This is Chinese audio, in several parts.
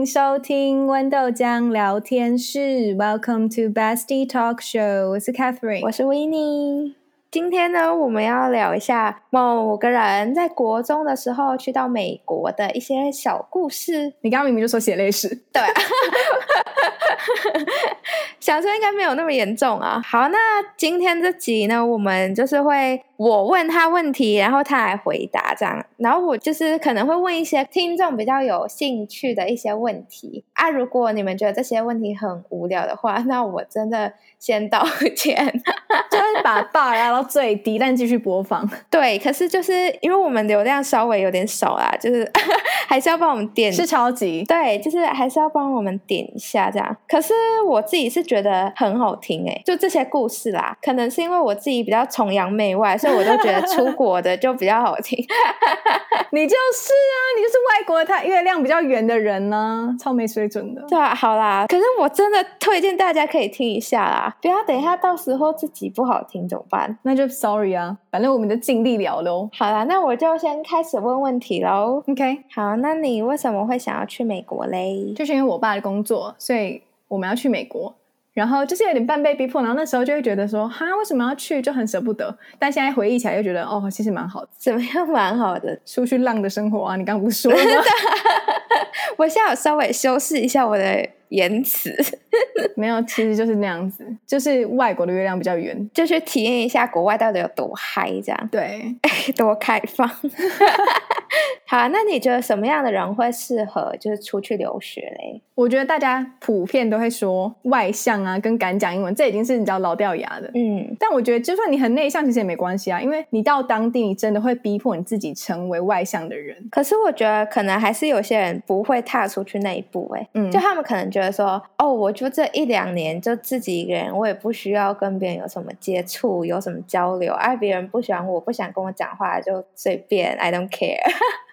欢迎收听豌豆酱聊天室，Welcome to Bestie Talk Show。我是 Catherine，我是 Winnie。今天呢，我们要聊一下某个人在国中的时候去到美国的一些小故事。你刚刚明明就说血泪史，对，想说应该没有那么严重啊。好，那今天这集呢，我们就是会。我问他问题，然后他来回答，这样，然后我就是可能会问一些听众比较有兴趣的一些问题啊。如果你们觉得这些问题很无聊的话，那我真的先道歉，就是把 bar 拉到最低，但继续播放。对，可是就是因为我们流量稍微有点少啦，就是 还是要帮我们点，是超级对，就是还是要帮我们点一下这样。可是我自己是觉得很好听诶，就这些故事啦，可能是因为我自己比较崇洋媚外，所以。我都觉得出国的就比较好听，你就是啊，你就是外国的他月亮比较圆的人呢、啊，超没水准的。对啊，好啦，可是我真的推荐大家可以听一下啦，不要等一下到时候自己不好听怎么办？那就 sorry 啊，反正我们就尽力聊喽。好啦，那我就先开始问问题喽。OK，好，那你为什么会想要去美国嘞？就是因为我爸的工作，所以我们要去美国。然后就是有点半被逼迫，然后那时候就会觉得说，哈，为什么要去？就很舍不得。但现在回忆起来，又觉得哦，其实蛮好的。怎么样？蛮好的，出去浪的生活啊！你刚刚不是说了吗？我现在有稍微修饰一下我的言辞，没有，其实就是那样子，就是外国的月亮比较圆，就去体验一下国外到底有多嗨，这样对，多开放。好，那你觉得什么样的人会适合就是出去留学嘞？我觉得大家普遍都会说外向啊，跟敢讲英文，这已经是你知道老掉牙的。嗯，但我觉得就算你很内向，其实也没关系啊，因为你到当地，你真的会逼迫你自己成为外向的人。可是我觉得可能还是有些人不会踏出去那一步，哎，嗯，就他们可能觉得说，哦，我就这一两年就自己一个人，我也不需要跟别人有什么接触，有什么交流，而别人不喜欢我，不想跟我讲话，就随便，I don't care。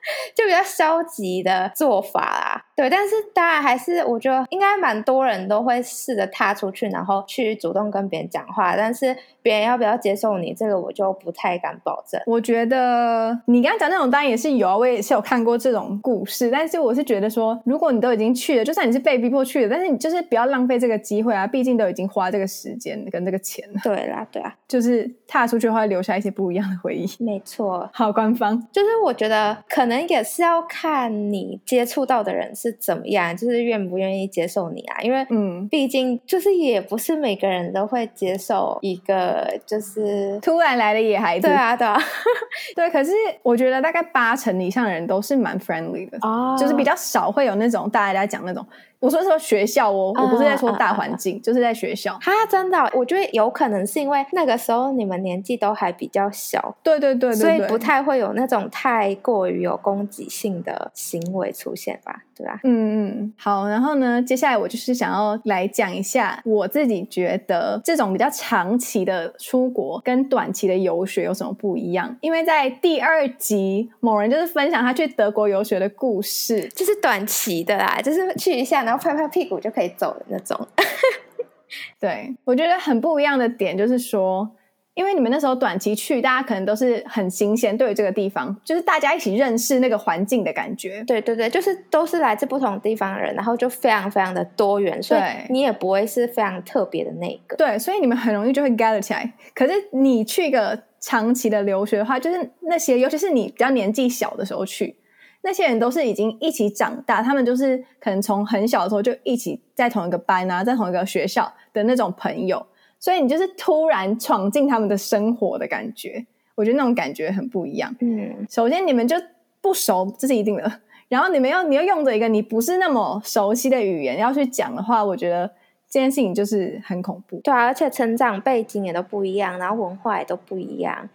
就比较消极的做法啦，对，但是当然还是我觉得应该蛮多人都会试着踏出去，然后去主动跟别人讲话，但是别人要不要接受你，这个我就不太敢保证。我觉得你刚刚讲那种当然也是有啊，我也是有看过这种故事，但是我是觉得说，如果你都已经去了，就算你是被逼迫去的，但是你就是不要浪费这个机会啊，毕竟都已经花这个时间跟这个钱了。对啦，对啊，就是踏出去的话，留下一些不一样的回忆。没错，好，官方就是我觉得可能。也是要看你接触到的人是怎么样，就是愿不愿意接受你啊。因为，嗯，毕竟就是也不是每个人都会接受一个就是突然来的野孩子。对啊，对啊，对。可是我觉得大概八成以上的人都是蛮 friendly 的，哦，就是比较少会有那种大家在讲那种。我说说学校哦，我不是在说大环境，嗯、就是在学校。哈，真的，我觉得有可能是因为那个时候你们年纪都还比较小，对对对对，所以不太会有那种太过于有攻击性的行为出现吧，对吧？嗯嗯，好，然后呢，接下来我就是想要来讲一下我自己觉得这种比较长期的出国跟短期的游学有什么不一样，因为在第二集某人就是分享他去德国游学的故事，就是短期的啦，就是去一下。然后拍拍屁股就可以走的那种，对，我觉得很不一样的点就是说，因为你们那时候短期去，大家可能都是很新鲜，对于这个地方，就是大家一起认识那个环境的感觉。对对对，就是都是来自不同地方的人，然后就非常非常的多元，所以你也不会是非常特别的那个。对，所以你们很容易就会 gather 起来。可是你去一个长期的留学的话，就是那些，尤其是你比较年纪小的时候去。那些人都是已经一起长大，他们就是可能从很小的时候就一起在同一个班啊，在同一个学校的那种朋友，所以你就是突然闯进他们的生活的感觉，我觉得那种感觉很不一样。嗯，首先你们就不熟，这是一定的。然后你们要你要用着一个你不是那么熟悉的语言要去讲的话，我觉得这件事情就是很恐怖。对啊，而且成长背景也都不一样，然后文化也都不一样。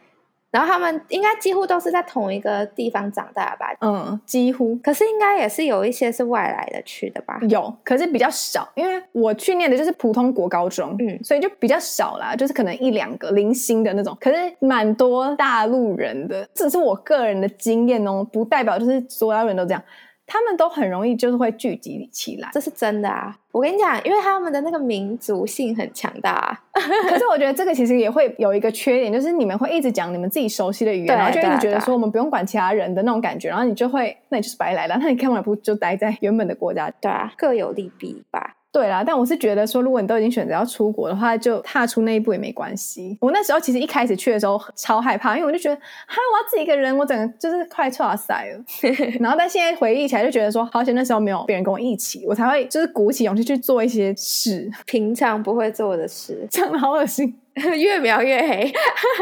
然后他们应该几乎都是在同一个地方长大吧？嗯，几乎。可是应该也是有一些是外来的去的吧？有，可是比较少，因为我去念的就是普通国高中，嗯，所以就比较少啦，就是可能一两个零星的那种。可是蛮多大陆人的，这是我个人的经验哦，不代表就是所有人都这样。他们都很容易就是会聚集起来，这是真的啊！我跟你讲，因为他们的那个民族性很强大啊。可是我觉得这个其实也会有一个缺点，就是你们会一直讲你们自己熟悉的语言，然后就一直觉得说我们不用管其他人的那种感觉，然后你就会，那你就是白来了。那你干嘛不就待在原本的国家？对啊，各有利弊吧。对啦，但我是觉得说，如果你都已经选择要出国的话，就踏出那一步也没关系。我那时候其实一开始去的时候超害怕，因为我就觉得，哈，我要自己一个人，我整个就是快剉赛了。然后但现在回忆起来，就觉得说，好险那时候没有别人跟我一起，我才会就是鼓起勇气去做一些事，平常不会做的事。讲的好恶心，越描越黑。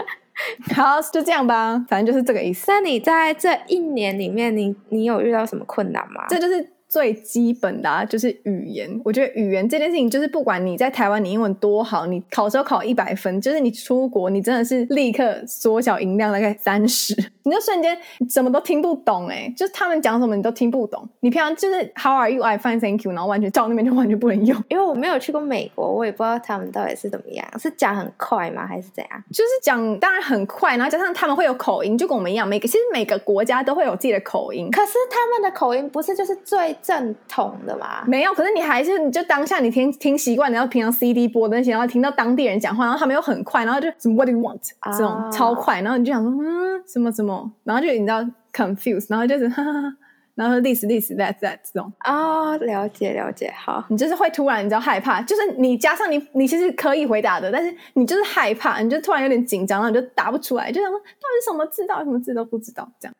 好，就这样吧，反正就是这个意思。那你在这一年里面，你你有遇到什么困难吗？这就是。最基本的啊，就是语言。我觉得语言这件事情，就是不管你在台湾，你英文多好，你考试考一百分，就是你出国，你真的是立刻缩小音量，大概三十，你就瞬间什么都听不懂哎、欸，就是他们讲什么你都听不懂。你平常就是 How are you? I fine, thank you，然后完全到那边就完全不能用。因为我没有去过美国，我也不知道他们到底是怎么样，是讲很快吗，还是怎样？就是讲当然很快，然后加上他们会有口音，就跟我们一样。每个其实每个国家都会有自己的口音，可是他们的口音不是就是最正统的嘛？没有，可是你还是你就当下你听听习惯，然后平常 CD 播的那些，然后听到当地人讲话，然后他们又很快，然后就什么 What do you want？、Oh. 这种超快，然后你就想说嗯什么什么，然后就你知道 confused，然后就是哈哈哈。然后 this this that that 这种啊、哦，了解了解，好，你就是会突然你知道害怕，就是你加上你你其实可以回答的，但是你就是害怕，你就突然有点紧张，然后你就答不出来，就想说到底是什么字，到底什么字都不知道这样。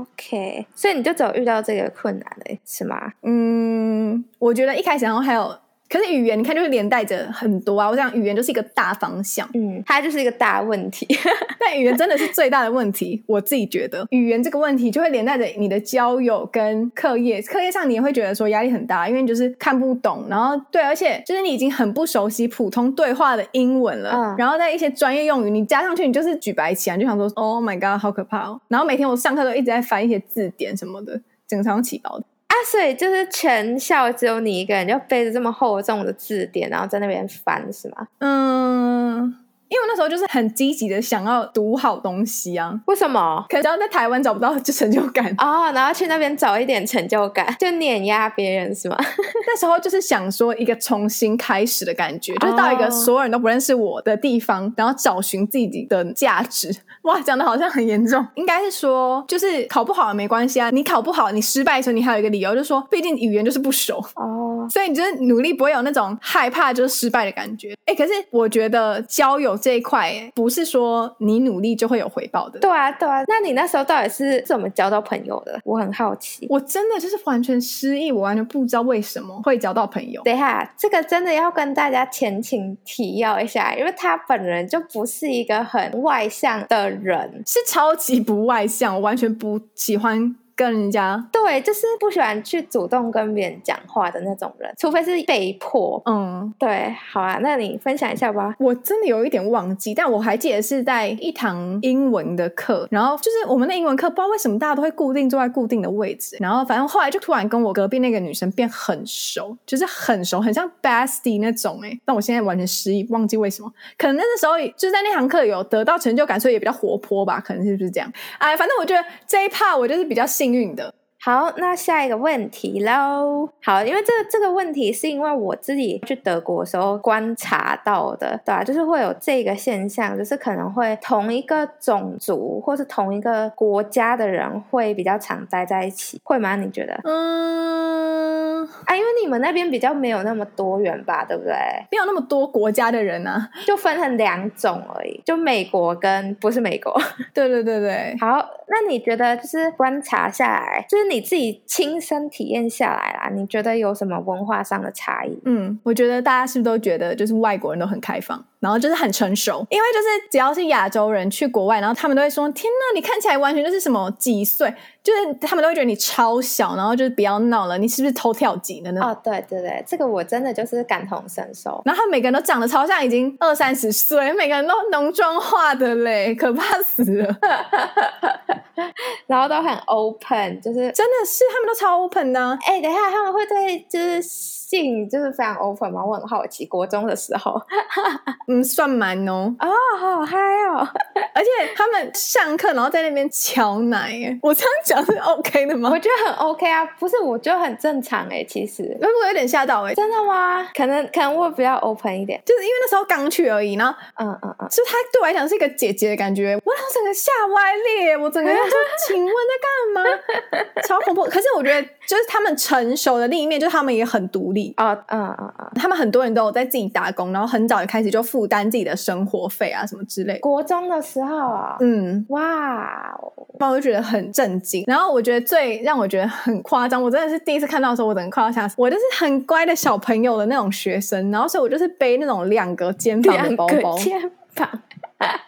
OK，所以你就只有遇到这个困难了，是吗？嗯，我觉得一开始然后还有。可是语言，你看就是连带着很多啊。我想语言就是一个大方向，嗯，它就是一个大问题。但语言真的是最大的问题，我自己觉得语言这个问题就会连带着你的交友跟课业。课业上你也会觉得说压力很大，因为你就是看不懂。然后对，而且就是你已经很不熟悉普通对话的英文了，嗯，然后在一些专业用语你加上去，你就是举白旗啊，你就想说 Oh my God，好可怕哦。然后每天我上课都一直在翻一些字典什么的，整个早上起包的。所以就是全校只有你一个人，就背着这么厚重的字典，然后在那边翻，是吗？嗯。因为我那时候就是很积极的想要读好东西啊，为什么？可能只要在台湾找不到就成就感 哦，然后去那边找一点成就感，就碾压别人是吗？那时候就是想说一个重新开始的感觉，就是到一个所有人都不认识我的地方，然后找寻自己的价值。哇，讲的好像很严重，应该是说就是考不好也没关系啊，你考不好你失败的时候，你还有一个理由，就是说毕竟语言就是不熟哦，所以你就是努力不会有那种害怕就是失败的感觉。哎，可是我觉得交友。这一块不是说你努力就会有回报的。对啊，对啊。那你那时候到底是怎么交到朋友的？我很好奇。我真的就是完全失忆，我完全不知道为什么会交到朋友。等一下，这个真的要跟大家前情提要一下，因为他本人就不是一个很外向的人，是超级不外向，我完全不喜欢。跟人家对，就是不喜欢去主动跟别人讲话的那种人，除非是被迫。嗯，对，好啊，那你分享一下吧。我真的有一点忘记，但我还记得是在一堂英文的课，然后就是我们的英文课，不知道为什么大家都会固定坐在固定的位置，然后反正后来就突然跟我隔壁那个女生变很熟，就是很熟，很像 bestie 那种哎。但我现在完全失忆，忘记为什么，可能那个时候就是在那堂课有得到成就感，所以也比较活泼吧，可能是不是这样？哎，反正我觉得这一 part 我就是比较幸运的。好，那下一个问题喽。好，因为这个这个问题是因为我自己去德国的时候观察到的，对吧？就是会有这个现象，就是可能会同一个种族或是同一个国家的人会比较常待在一起，会吗？你觉得？嗯，啊，因为你们那边比较没有那么多元吧，对不对？没有那么多国家的人啊，就分成两种而已，就美国跟不是美国。对对对对。好，那你觉得就是观察下来，就是。你自己亲身体验下来啦，你觉得有什么文化上的差异？嗯，我觉得大家是不是都觉得就是外国人都很开放？然后就是很成熟，因为就是只要是亚洲人去国外，然后他们都会说：“天哪，你看起来完全就是什么几岁？”就是他们都会觉得你超小，然后就是不要闹了，你是不是偷跳级的呢？哦，对对对，这个我真的就是感同身受。然后他每个人都长得超像已经二三十岁，每个人都浓妆化的嘞，可怕死了。然后都很 open，就是真的是他们都超 open 的。哎，等一下，他们会对就是。性就是非常 open 吗？我很好奇，国中的时候，嗯，算蛮哦。哦，好嗨哦！而且他们上课然后在那边敲奶，我这样讲是 OK 的吗？我觉得很 OK 啊，不是，我觉得很正常哎，其实。会不会有点吓到哎？真的吗？可能可能我比较 open 一点，就是因为那时候刚去而已，然后嗯嗯嗯，所以他对我来讲是一个姐姐的感觉，我整个吓歪裂，我整个人说，请问在干嘛？超恐怖！可是我觉得，就是他们成熟的另一面，就是他们也很独立啊，啊啊啊，他们很多人都有在自己打工，然后很早就开始就负担自己的生活费啊什么之类。国中的时候啊，嗯，哇，那我就觉得很震惊。然后我觉得最让我觉得很夸张，我真的是第一次看到的时候，我整个快要吓死。我就是很乖的小朋友的那种学生，然后所以我就是背那种两个肩膀的包包，肩膀，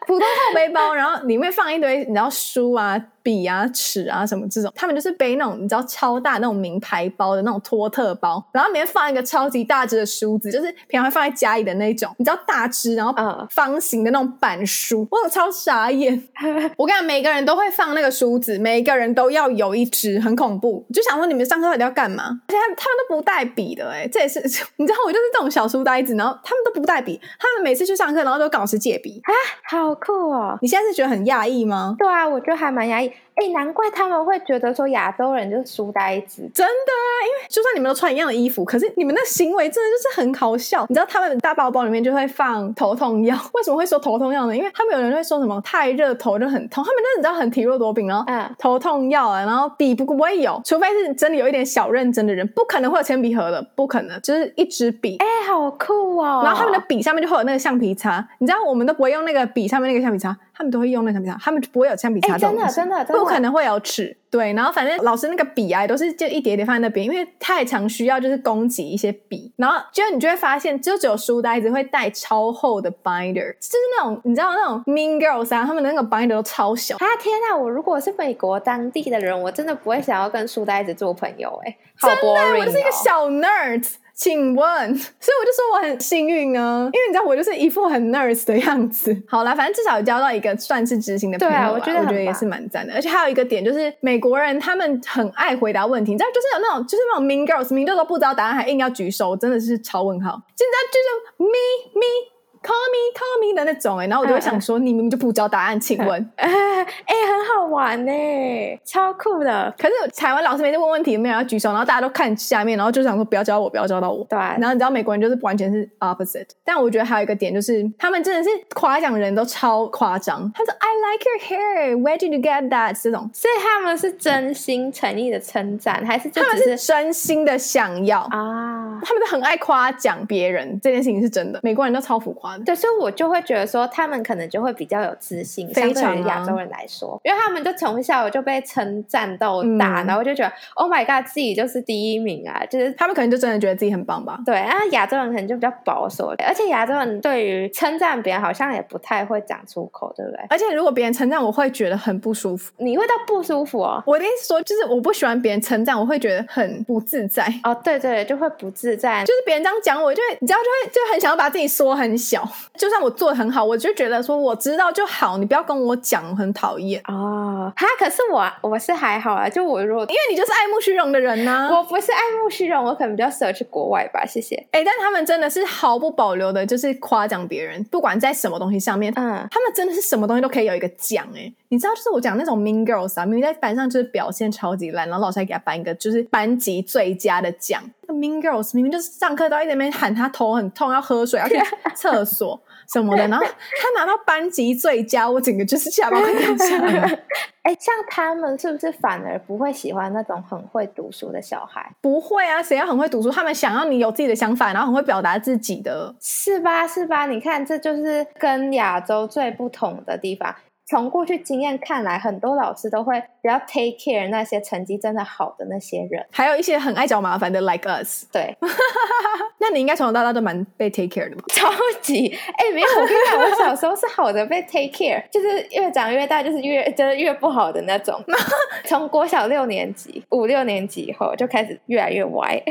普通后背包，然后里面放一堆你知道书啊。笔啊、尺啊什么这种，他们就是背那种你知道超大那种名牌包的那种托特包，然后里面放一个超级大只的梳子，就是平常会放在家里的那种，你知道大只然后方形的那种板书，我有超傻眼。我跟你讲，每个人都会放那个梳子，每个人都要有一只，很恐怖。就想说你们上课到底要干嘛？而且他们他们都不带笔的、欸，诶这也是 你知道，我就是这种小书呆子，然后他们都不带笔，他们每次去上课，然后都跟老师借笔啊，好酷哦！你现在是觉得很讶异吗？对啊，我觉得还蛮讶异。哎，难怪他们会觉得说亚洲人就是书呆子，真的啊！因为就算你们都穿一样的衣服，可是你们的行为真的就是很搞笑。你知道他们大包包里面就会放头痛药，为什么会说头痛药呢？因为他们有人会说什么太热头就很痛，他们就是你知道很体弱多病，然后嗯，头痛药啊，然后笔不不会有，除非是真的有一点小认真的人，不可能会有铅笔盒的，不可能，就是一支笔。哎，好酷哦！然后他们的笔上面就会有那个橡皮擦，你知道我们都不会用那个笔上面那个橡皮擦。他们都会用那橡皮擦，他们不会有橡皮擦这种东西，真的真的，不可能会有尺。对，然后反正老师那个笔啊，都是就一叠叠放在那边，因为太常需要就是供给一些笔。然后就你就会发现，就只有书呆子会带超厚的 binder，就是那种你知道那种 mean girls 啊，他们的那个 binder 都超小。啊天哪！我如果是美国当地的人，我真的不会想要跟书呆子做朋友哎、欸，好 boring 哦，我就是一个小 nerd。请问，所以我就说我很幸运啊，因为你知道我就是一副很 nurse 的样子。好啦，反正至少有交到一个算是知心的朋友，啊，我觉得我觉得也是蛮赞的。而且还有一个点就是，美国人他们很爱回答问题，你知道，就是有那种就是那种 mean girls，明就都不知道答案还硬要举手，真的是超问号。现在就是 me me。Call me, call me 的那种哎、欸，然后我就会想说，你明明就不知道答案，请问，哎、欸，很好玩呢、欸，超酷的。可是台湾老师每次问问题，没有人要举手，然后大家都看下面，然后就想说不要教我，不要教到我。对。然后你知道美国人就是完全是 opposite，但我觉得还有一个点就是，他们真的是夸奖人都超夸张。他说 I like your hair, where did you get that？这种，所以他们是真心诚意的称赞，还是，是他们是真心的想要啊？他们都很爱夸奖别人，这件事情是真的。美国人都超浮夸。对，所以我就会觉得说，他们可能就会比较有自信，相对于亚洲人来说，因为他们就从小就被称赞到大，嗯、然后就觉得 Oh my God，自己就是第一名啊！就是他们可能就真的觉得自己很棒吧。对啊，亚洲人可能就比较保守，而且亚洲人对于称赞别人好像也不太会讲出口，对不对？而且如果别人称赞，我会觉得很不舒服。你会到不舒服哦？我的意思说，就是我不喜欢别人称赞，我会觉得很不自在。哦，对对，就会不自在，就是别人这样讲我，就会你知道，就会就很想要把自己缩很小，就算我做的很好，我就觉得说我知道就好，你不要跟我讲，很讨厌啊。哈，可是我我是还好啊，就我如果因为你就是爱慕虚荣的人呢、啊，我不是爱慕虚荣，我可能比较适合去国外吧。谢谢。哎、欸，但他们真的是毫不保留的，就是夸奖别人，不管在什么东西上面，嗯，他们真的是什么东西都可以有一个奖。哎，你知道，就是我讲那种 mean girls 啊，明明在班上就是表现超级烂，然后老师还给他颁一个就是班级最佳的奖。Mean girls 明明就是上课都一直在那边喊他头很痛，要喝水，要去 厕所。什么的，然后他拿到班级最佳，我整个就是下巴快掉下来。哎、欸，像他们是不是反而不会喜欢那种很会读书的小孩？不会啊，谁要很会读书？他们想要你有自己的想法，然后很会表达自己的，是吧？是吧？你看，这就是跟亚洲最不同的地方。从过去经验看来，很多老师都会比较 take care 那些成绩真的好的那些人，还有一些很爱找麻烦的 like us。对，那你应该从小到大都蛮被 take care 的吧？超级哎、欸，没有，我跟你讲，我小时候是好的被 take care，就是越长越大就是越就是越不好的那种。从国小六年级、五六年级以后就开始越来越歪。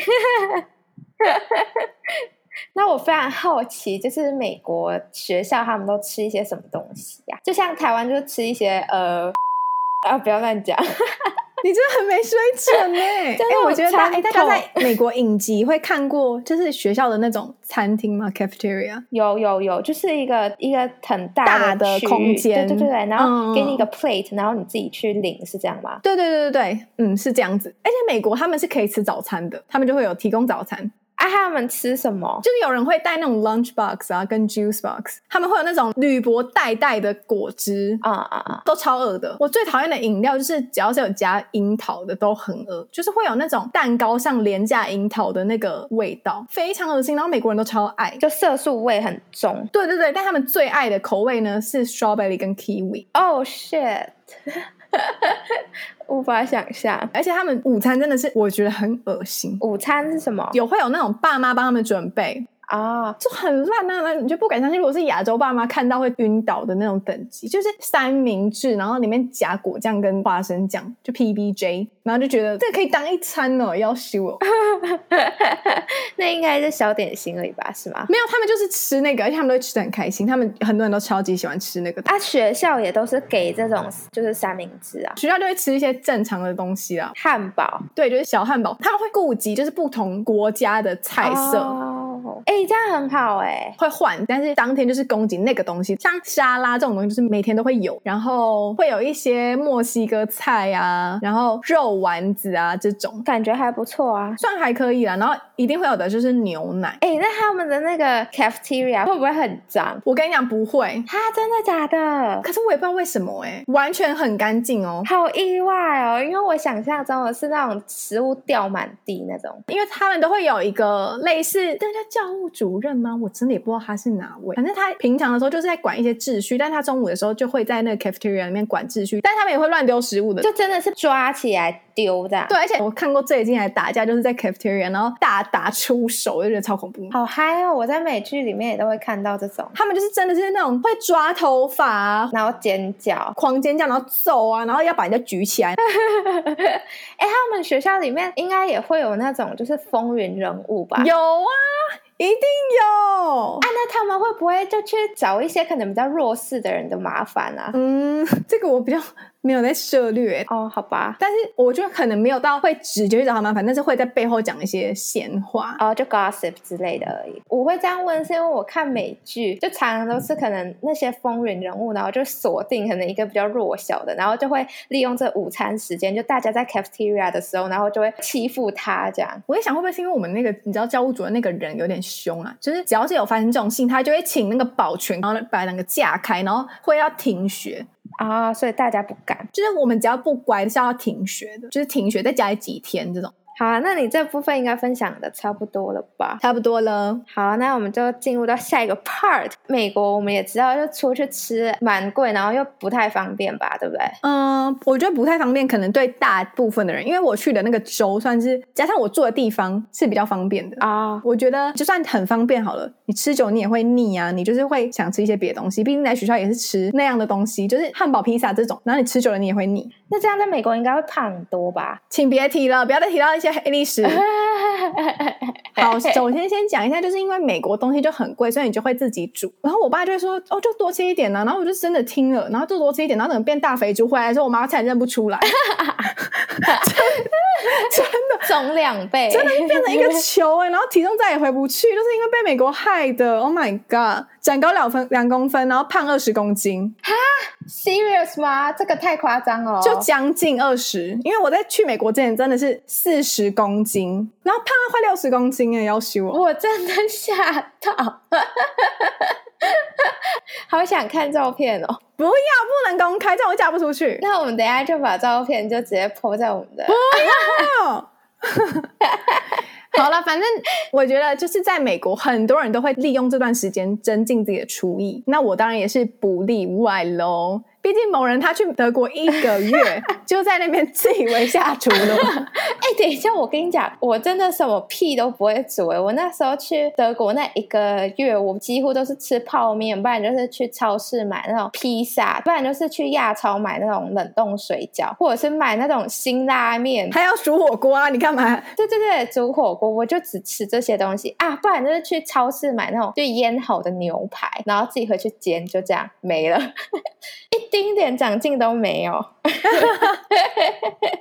那我非常好奇，就是美国学校他们都吃一些什么东西呀、啊？就像台湾就吃一些呃啊，不要乱讲。你真的很没水准哎！因为我觉得大哎，大家在美国影集会看过，就是学校的那种餐厅吗？Cafeteria 有有有，就是一个一个很大的空间，对对对，然后给你一个 plate，然后你自己去领，是这样吗？对对对对对，嗯，是这样子。而且美国他们是可以吃早餐的，他们就会有提供早餐。啊，他们吃什么？就是有人会带那种 lunch box 啊，跟 juice box，他们会有那种铝箔袋袋的果汁啊啊啊，都超恶的。我最讨厌的饮料就是只要是有加樱桃的都很恶，就是会有那种蛋糕上廉价樱桃的那个味道，非常恶心。然后美国人都超爱，就色素味很重。对对对，但他们最爱的口味呢是 strawberry 跟 kiwi。Oh shit！无法想象，而且他们午餐真的是我觉得很恶心。午餐是什么？有会有那种爸妈帮他们准备。啊，oh. 就很烂啊！那你就不敢相信，如果是亚洲爸妈看到会晕倒的那种等级，就是三明治，然后里面夹果酱跟花生酱，就 PBJ，然后就觉得这可以当一餐哦，要修哦。那应该是小点心而已吧？是吗？没有，他们就是吃那个，而且他们都会吃的很开心。他们很多人都超级喜欢吃那个。啊，学校也都是给这种就是三明治啊，学校就会吃一些正常的东西啊，汉堡，对，就是小汉堡。他们会顾及就是不同国家的菜色。哦，哎。这样很好哎、欸，会换，但是当天就是供给那个东西，像沙拉这种东西，就是每天都会有，然后会有一些墨西哥菜啊，然后肉丸子啊这种，感觉还不错啊，算还可以啦。然后一定会有的就是牛奶，哎，那他们的那个 cafeteria 会不会很脏？我跟你讲不会，哈，真的假的？可是我也不知道为什么哎、欸，完全很干净哦，好意外哦，因为我想象中的是那种食物掉满地那种，因为他们都会有一个类似，那叫教务主任吗？我真的也不知道他是哪位。反正他平常的时候就是在管一些秩序，但他中午的时候就会在那个 cafeteria 里面管秩序，但他们也会乱丢食物的，就真的是抓起来丢的。对，而且我看过最近还打架，就是在 cafeteria，然后大打出手，我就觉得超恐怖。好嗨哦！我在美剧里面也都会看到这种，他们就是真的是那种会抓头发啊，然后尖叫，狂尖叫，然后揍啊，然后要把人家举起来。哎、欸，他们学校里面应该也会有那种就是风云人物吧？有啊。一定有啊！那他们会不会就去找一些可能比较弱势的人的麻烦啊？嗯，这个我比较。没有在涉略哦，好吧，但是我觉得可能没有到会直接去找他麻烦，但是会在背后讲一些闲话哦，就 gossip 之类的而已。我会这样问，是因为我看美剧，就常常都是可能那些风云人物，然后就锁定可能一个比较弱小的，然后就会利用这午餐时间，就大家在 cafeteria 的时候，然后就会欺负他这样。我在想会不会是因为我们那个你知道教务主任那个人有点凶啊，就是只要是有发生这种事情，他就会请那个保全，然后把两个架开，然后会要停学。啊所以大家不敢，就是我们只要不乖是要停学的，就是停学在家里几天这种。好啊，那你这部分应该分享的差不多了吧？差不多了。好，那我们就进入到下一个 part。美国我们也知道，就出去吃蛮贵，然后又不太方便吧，对不对？嗯，我觉得不太方便，可能对大部分的人，因为我去的那个州算是加上我住的地方是比较方便的啊。我觉得就算很方便好了，你吃久你也会腻啊，你就是会想吃一些别的东西。毕竟在学校也是吃那样的东西，就是汉堡、披萨这种，然后你吃久了你也会腻。那这样在美国应该会胖很多吧？请别提了，不要再提到一些黑历史。好，首先先讲一下，就是因为美国东西就很贵，所以你就会自己煮。然后我爸就会说：“哦，就多吃一点呢、啊。”然后我就真的听了，然后就多吃一点，然后可能变大肥猪。回来的时候，我妈差点认不出来，真的重两倍，真的变成一个球哎、欸，然后体重再也回不去，就是因为被美国害的。Oh my god！长高两分两公分，然后胖二十公斤。哈，serious 吗？这个太夸张了，就将近二十。因为我在去美国之前真的是四十公斤，然后胖了快六十公斤哎，要死我！我真的吓到，好想看照片哦！不要，不能公开，这样我嫁不出去。那我们等一下就把照片就直接 po 在我们的。不要。好了，反正我觉得就是在美国，很多人都会利用这段时间增进自己的厨艺，那我当然也是不例外喽。毕竟某人他去德国一个月，就在那边自以为下厨了。哎、欸，等一下，我跟你讲，我真的什么屁都不会煮。哎，我那时候去德国那一个月，我几乎都是吃泡面，不然就是去超市买那种披萨，不然就是去亚超买那种冷冻水饺，或者是买那种辛拉面。还要煮火锅啊？你干嘛？对对对，煮火锅，我就只吃这些东西啊，不然就是去超市买那种就腌好的牛排，然后自己回去煎，就这样没了。丁点长进都没有。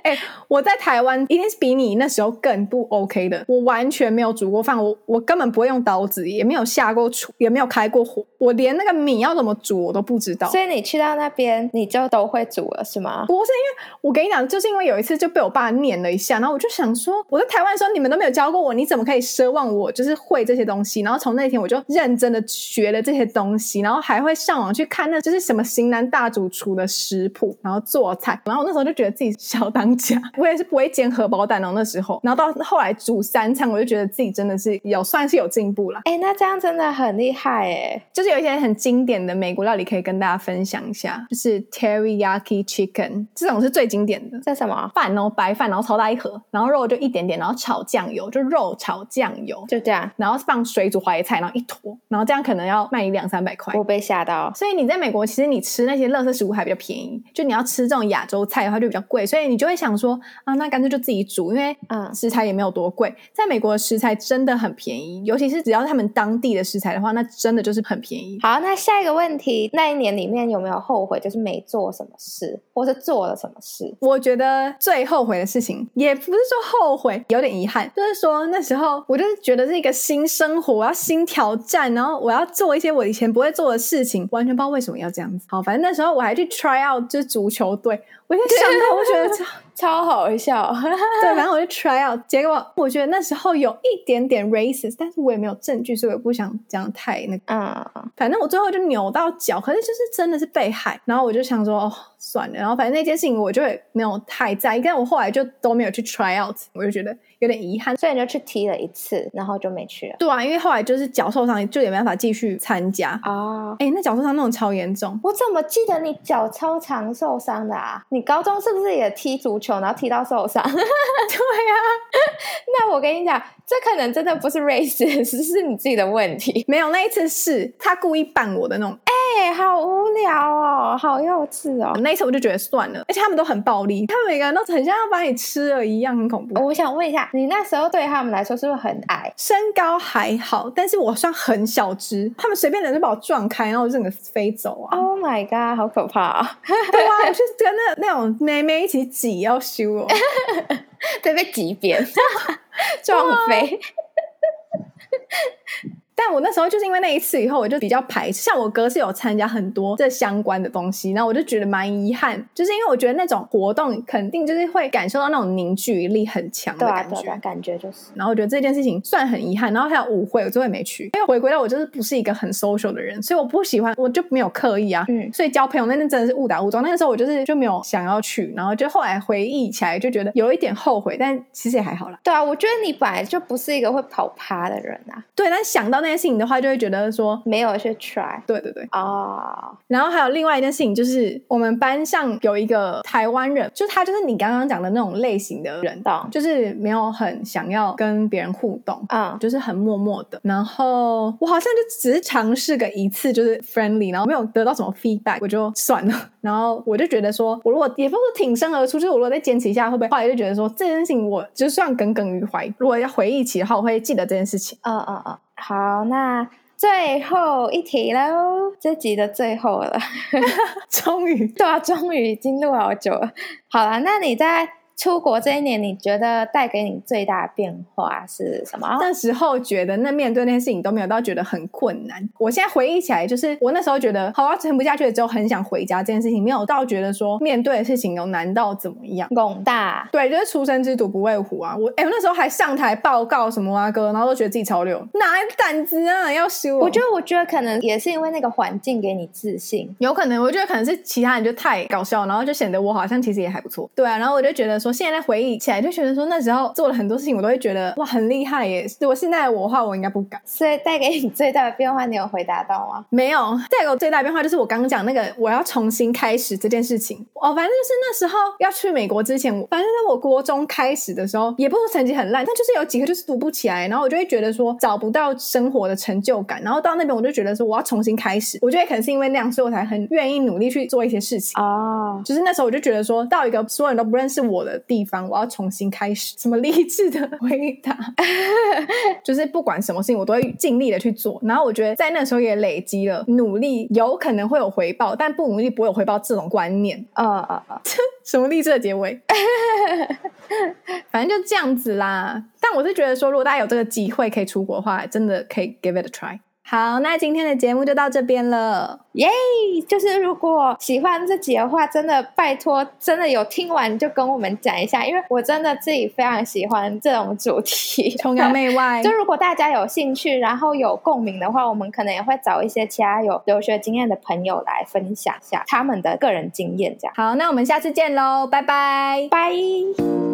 哎、欸，我在台湾一定是比你那时候更不 OK 的。我完全没有煮过饭，我我根本不会用刀子，也没有下过厨，也没有开过火，我连那个米要怎么煮我都不知道。所以你去到那边，你就都会煮了是吗？不是，因为我跟你讲，就是因为有一次就被我爸念了一下，然后我就想说，我在台湾的时候你们都没有教过我，你怎么可以奢望我就是会这些东西？然后从那天我就认真的学了这些东西，然后还会上网去看那就是什么型男大主厨的食谱，然后做菜。然后我那时候就觉得自己小当家，我也是不会煎荷包蛋哦那时候。然后到后来煮三餐，我就觉得自己真的是有算是有进步了。哎，那这样真的很厉害哎！就是有一些很经典的美国料理可以跟大家分享一下，就是 Teriyaki Chicken 这种是最经典的。这什么饭哦？白饭，然后超大一盒，然后肉就一点点，然后炒酱油，就肉炒酱油，就这样。然后放水煮花椰菜，然后一坨，然后这样可能要卖你两三百块。我被吓到。所以你在美国，其实你吃那些垃圾食物还比较便宜。就你要吃这种亚洲菜的话，就比较贵，所以你就会想说啊，那干脆就自己煮，因为嗯，食材也没有多贵。在美国的食材真的很便宜，尤其是只要是他们当地的食材的话，那真的就是很便宜。好，那下一个问题，那一年里面有没有后悔，就是没做什么事，或是做了什么事？我觉得最后悔的事情，也不是说后悔，有点遗憾，就是说那时候我就是觉得是一个新生活，我要新挑战，然后我要做一些我以前不会做的事情，完全不知道为什么要这样子。好，反正那时候我还去 try out 就是足球队。我就想到，我觉得超超好笑。对，反正我就 try out，结果我觉得那时候有一点点 racist，但是我也没有证据，所以我不想讲太那个。嗯，反正我最后就扭到脚，可是就是真的是被害。然后我就想说，哦，算了。然后反正那件事情我就会没有太在意，但我后来就都没有去 try out，我就觉得有点遗憾。所以你就去踢了一次，然后就没去了。对啊，因为后来就是脚受伤，就也没办法继续参加。啊，哎，那脚受伤那种超严重，我怎么记得你脚超常受伤的啊？你高中是不是也踢足球，然后踢到受伤？对啊，那我跟你讲，这可能真的不是 race，是 是你自己的问题。没有，那一次是他故意绊我的那种。哎、欸，好无聊哦，好幼稚哦。那一次我就觉得算了，而且他们都很暴力，他们每个人都很像要把你吃了一样，很恐怖。我想问一下，你那时候对他们来说是不是很矮？身高还好，但是我算很小只，他们随便人就把我撞开，然后我就整个飞走啊！Oh my god，好可怕啊！对啊，我 是跟那那种妹妹一起挤要修哦，对，被挤扁，撞飞。但我那时候就是因为那一次以后，我就比较排斥。像我哥是有参加很多这相关的东西，然后我就觉得蛮遗憾，就是因为我觉得那种活动肯定就是会感受到那种凝聚力很强的感觉，对啊，对啊，感觉就是。然后我觉得这件事情算很遗憾。然后还有舞会，我最后也没去，因为回归到我就是不是一个很 social 的人，所以我不喜欢，我就没有刻意啊。嗯。所以交朋友那天真的是误打误撞。那个时候我就是就没有想要去，然后就后来回忆起来就觉得有一点后悔，但其实也还好啦。对啊，我觉得你本来就不是一个会跑趴的人啊。对，但想到那件事情的话，就会觉得说没有去 try。对对对。哦。Oh. 然后还有另外一件事情，就是我们班上有一个台湾人，就他就是你刚刚讲的那种类型的人，就是没有很想要跟别人互动，啊，oh. 就是很默默的。然后我好像就只是尝试个一次，就是 friendly，然后没有得到什么 feedback，我就算了。然后我就觉得说，我如果也不是挺身而出，就是我如果再坚持一下，会不会？后来就觉得说这件事情我就算耿耿于怀。如果要回忆起的话，我会记得这件事情。嗯嗯嗯。好，那最后一题喽，这集的最后了，终于，对啊，终于已经录好久了。好了，那你在。出国这一年，你觉得带给你最大的变化是什么？那时候觉得那面对那些事情都没有到觉得很困难。我现在回忆起来，就是我那时候觉得好啊，撑不下去了之后，很想回家这件事情，没有到觉得说面对的事情有难到怎么样。广大对，就是出生之犊不畏虎啊！我哎，我那时候还上台报告什么啊哥，然后都觉得自己超流，哪来胆子啊？要修？我觉得，我觉得可能也是因为那个环境给你自信，有可能。我觉得可能是其他人就太搞笑，然后就显得我好像其实也还不错。对啊，然后我就觉得说。现在回忆起来，就觉得说那时候做了很多事情，我都会觉得哇，很厉害耶！如果现在我的话，我应该不敢。所以带给你最大的变化，你有回答到吗？没有，带给我最大的变化就是我刚刚讲那个我要重新开始这件事情。哦，反正就是那时候要去美国之前，反正在我国中开始的时候，也不是说成绩很烂，但就是有几个就是读不起来，然后我就会觉得说找不到生活的成就感。然后到那边我就觉得说我要重新开始。我觉得可能是因为那样，所以我才很愿意努力去做一些事情。哦，就是那时候我就觉得说到一个所有人都不认识我的的地方，我要重新开始。什么励志的回答？就是不管什么事情，我都会尽力的去做。然后我觉得在那时候也累积了努力，有可能会有回报，但不努力不会有回报这种观念。啊啊啊！什么励志的结尾？反正就这样子啦。但我是觉得说，如果大家有这个机会可以出国的话，真的可以 give it a try。好，那今天的节目就到这边了，耶、yeah！就是如果喜欢这集的话，真的拜托，真的有听完就跟我们讲一下，因为我真的自己非常喜欢这种主题，崇洋媚外。就如果大家有兴趣，然后有共鸣的话，我们可能也会找一些其他有留学经验的朋友来分享一下他们的个人经验，这样。好，那我们下次见喽，拜拜，拜。